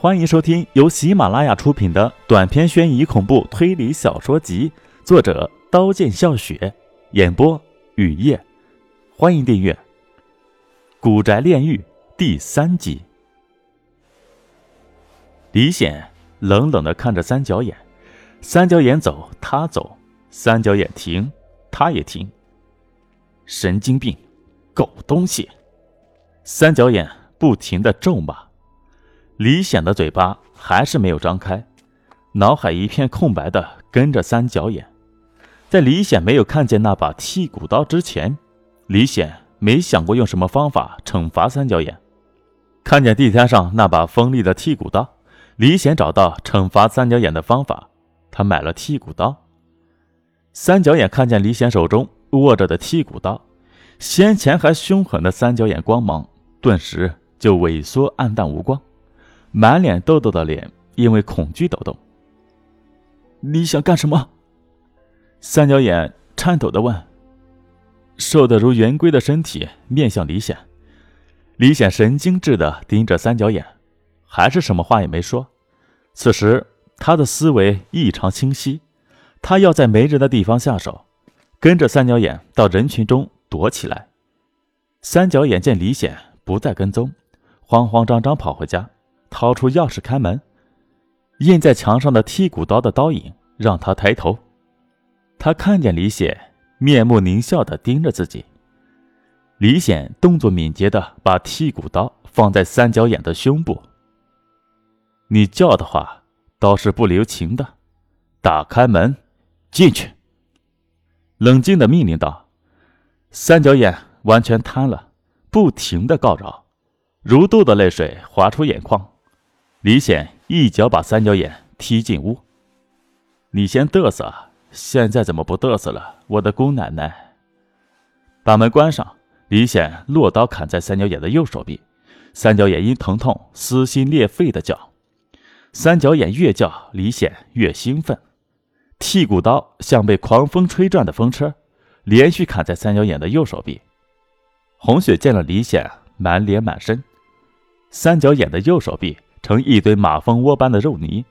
欢迎收听由喜马拉雅出品的短篇悬疑恐怖推理小说集，作者刀剑笑雪，演播雨夜。欢迎订阅《古宅炼狱》第三集。李显冷冷的看着三角眼，三角眼走，他走；三角眼停，他也停。神经病，狗东西！三角眼不停的咒骂。李显的嘴巴还是没有张开，脑海一片空白的跟着三角眼。在李显没有看见那把剔骨刀之前，李显没想过用什么方法惩罚三角眼。看见地摊上那把锋利的剔骨刀，李显找到惩罚三角眼的方法，他买了剔骨刀。三角眼看见李显手中握着的剔骨刀，先前还凶狠的三角眼光芒顿时就萎缩暗淡无光。满脸痘痘的脸因为恐惧抖动。你想干什么？三角眼颤抖的问。瘦得如圆规的身体面向李显，李显神经质的盯着三角眼，还是什么话也没说。此时他的思维异常清晰，他要在没人的地方下手，跟着三角眼到人群中躲起来。三角眼见李显不再跟踪，慌慌张张跑回家。掏出钥匙开门，印在墙上的剔骨刀的刀影让他抬头。他看见李显面目狞笑的盯着自己。李显动作敏捷的把剔骨刀放在三角眼的胸部。你叫的话，刀是不留情的。打开门，进去。冷静的命令道。三角眼完全瘫了，不停的告饶，如豆的泪水滑出眼眶。李显一脚把三角眼踢进屋。你先嘚瑟，现在怎么不嘚瑟了？我的姑奶奶！把门关上。李显落刀砍在三角眼的右手臂，三角眼因疼痛撕心裂肺的叫。三角眼越叫，李显越兴奋。剔骨刀像被狂风吹转的风车，连续砍在三角眼的右手臂。红雪见了李显，满脸满身。三角眼的右手臂。成一堆马蜂窝般的肉泥，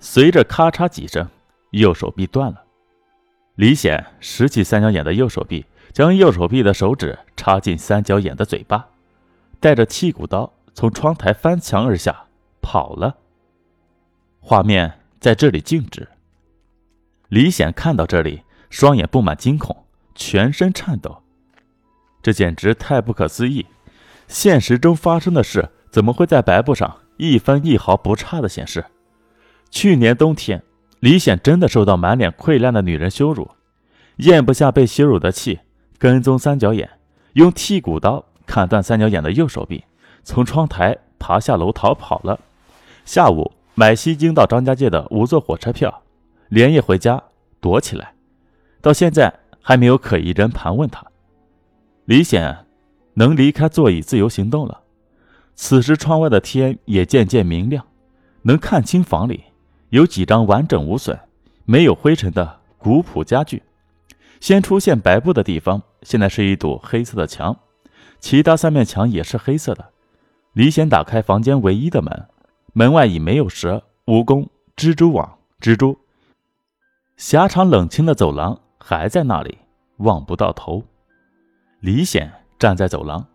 随着咔嚓几声，右手臂断了。李显拾起三角眼的右手臂，将右手臂的手指插进三角眼的嘴巴，带着剔骨刀从窗台翻墙而下，跑了。画面在这里静止。李显看到这里，双眼布满惊恐，全身颤抖。这简直太不可思议！现实中发生的事，怎么会在白布上？一分一毫不差的显示，去年冬天，李显真的受到满脸溃烂的女人羞辱，咽不下被羞辱的气，跟踪三角眼，用剔骨刀砍断三角眼的右手臂，从窗台爬下楼逃跑了。下午买西京到张家界的五座火车票，连夜回家躲起来，到现在还没有可疑人盘问他。李显能离开座椅自由行动了。此时，窗外的天也渐渐明亮，能看清房里有几张完整无损、没有灰尘的古朴家具。先出现白布的地方，现在是一堵黑色的墙，其他三面墙也是黑色的。李显打开房间唯一的门，门外已没有蛇、蜈蚣、蜘蛛网、蜘蛛。狭长冷清的走廊还在那里，望不到头。李显站在走廊，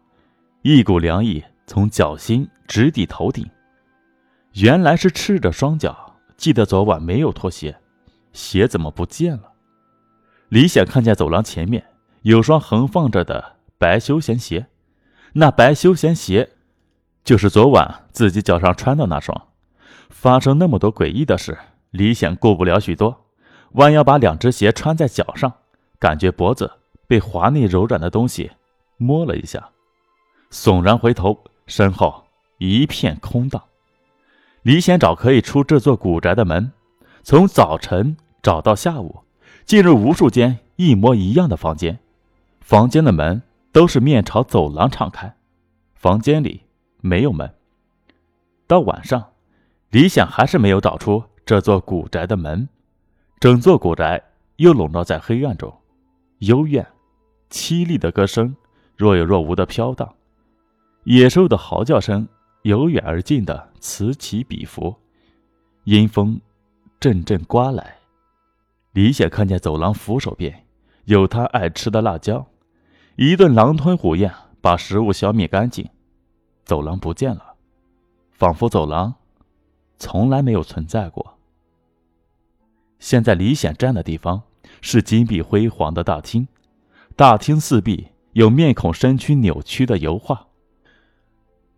一股凉意。从脚心直抵头顶，原来是赤着双脚。记得昨晚没有脱鞋，鞋怎么不见了？李显看见走廊前面有双横放着的白休闲鞋，那白休闲鞋就是昨晚自己脚上穿的那双。发生那么多诡异的事，李显顾不了许多，弯腰把两只鞋穿在脚上，感觉脖子被滑腻柔软的东西摸了一下，悚然回头。身后一片空荡，李显找可以出这座古宅的门，从早晨找到下午，进入无数间一模一样的房间，房间的门都是面朝走廊敞开，房间里没有门。到晚上，李显还是没有找出这座古宅的门，整座古宅又笼罩在黑暗中，幽怨、凄厉的歌声若有若无的飘荡。野兽的嚎叫声由远而近的此起彼伏，阴风阵阵刮来。李显看见走廊扶手边有他爱吃的辣椒，一顿狼吞虎咽，把食物消灭干净。走廊不见了，仿佛走廊从来没有存在过。现在李显站的地方是金碧辉煌的大厅，大厅四壁有面孔身躯扭曲的油画。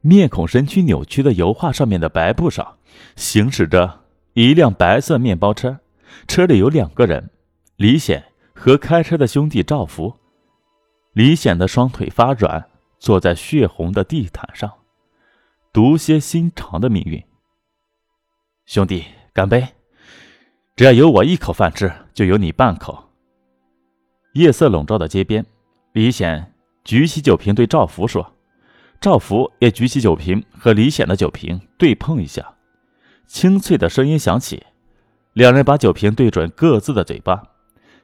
面孔身躯扭曲的油画上面的白布上，行驶着一辆白色面包车，车里有两个人，李显和开车的兄弟赵福。李显的双腿发软，坐在血红的地毯上，毒蝎心肠的命运。兄弟，干杯！只要有我一口饭吃，就有你半口。夜色笼罩的街边，李显举起酒瓶对赵福说。赵福也举起酒瓶，和李显的酒瓶对碰一下，清脆的声音响起。两人把酒瓶对准各自的嘴巴，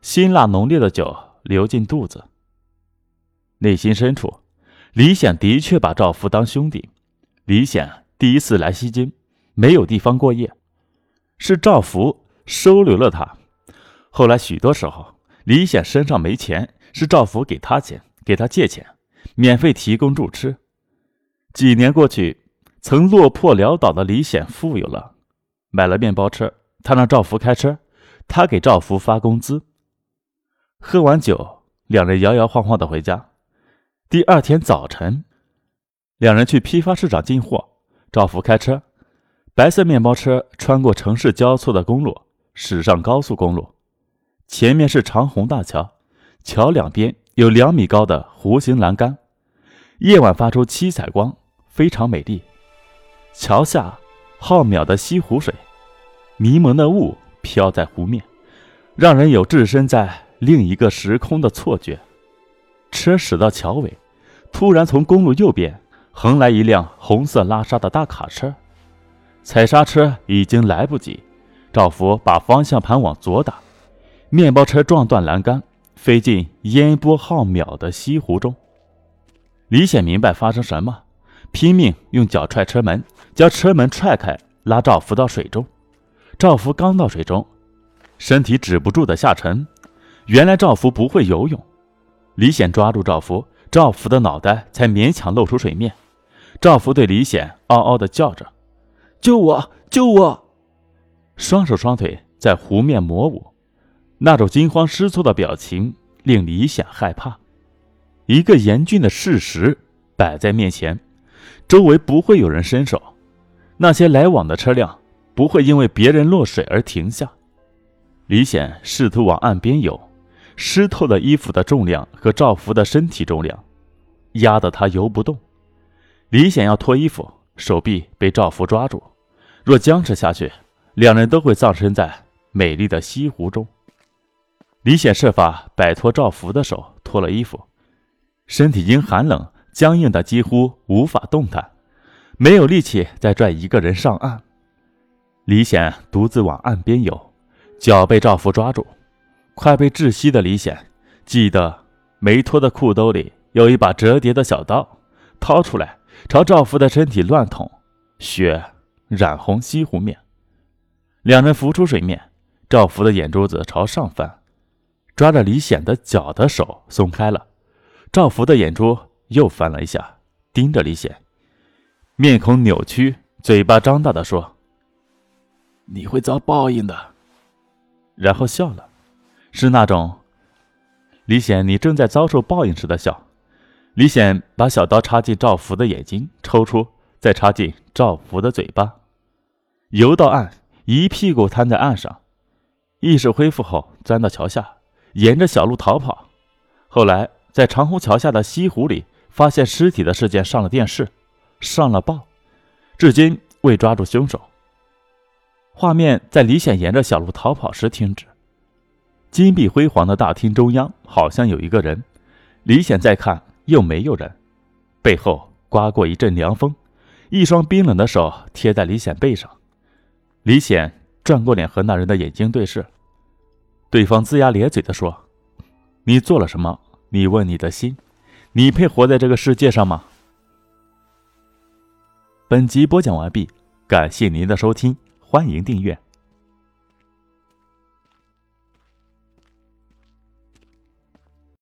辛辣浓烈的酒流进肚子。内心深处，李显的确把赵福当兄弟。李显第一次来西京，没有地方过夜，是赵福收留了他。后来许多时候，李显身上没钱，是赵福给他钱，给他借钱，免费提供住吃。几年过去，曾落魄潦倒的李显富有了，买了面包车。他让赵福开车，他给赵福发工资。喝完酒，两人摇摇晃晃的回家。第二天早晨，两人去批发市场进货。赵福开车，白色面包车穿过城市交错的公路，驶上高速公路。前面是长虹大桥，桥两边有两米高的弧形栏杆，夜晚发出七彩光。非常美丽，桥下浩渺的西湖水，迷蒙的雾飘在湖面，让人有置身在另一个时空的错觉。车驶到桥尾，突然从公路右边横来一辆红色拉沙的大卡车，踩刹车已经来不及。赵福把方向盘往左打，面包车撞断栏杆，飞进烟波浩渺的西湖中。李显明白发生什么。拼命用脚踹车门，将车门踹开，拉赵福到水中。赵福刚到水中，身体止不住的下沉。原来赵福不会游泳。李显抓住赵福，赵福的脑袋才勉强露出水面。赵福对李显嗷嗷的叫着：“救我！救我！”双手双腿在湖面磨舞，那种惊慌失措的表情令李显害怕。一个严峻的事实摆在面前。周围不会有人伸手，那些来往的车辆不会因为别人落水而停下。李显试图往岸边游，湿透的衣服的重量和赵福的身体重量压得他游不动。李显要脱衣服，手臂被赵福抓住。若僵持下去，两人都会葬身在美丽的西湖中。李显设法摆脱赵福的手，脱了衣服，身体因寒冷。僵硬的几乎无法动弹，没有力气再拽一个人上岸。李显独自往岸边游，脚被赵福抓住，快被窒息的李显记得没脱的裤兜里有一把折叠的小刀，掏出来朝赵福的身体乱捅，血染红西湖面。两人浮出水面，赵福的眼珠子朝上翻，抓着李显的脚的手松开了，赵福的眼珠。又翻了一下，盯着李显，面孔扭曲，嘴巴张大的说：“你会遭报应的。”然后笑了，是那种李显你正在遭受报应时的笑。李显把小刀插进赵福的眼睛，抽出，再插进赵福的嘴巴，游到岸，一屁股瘫在岸上，意识恢复后，钻到桥下，沿着小路逃跑。后来在长虹桥下的西湖里。发现尸体的事件上了电视，上了报，至今未抓住凶手。画面在李显沿着小路逃跑时停止。金碧辉煌的大厅中央好像有一个人，李显再看又没有人。背后刮过一阵凉风，一双冰冷的手贴在李显背上。李显转过脸和那人的眼睛对视，对方龇牙咧嘴地说：“你做了什么？你问你的心。”你配活在这个世界上吗？本集播讲完毕，感谢您的收听，欢迎订阅。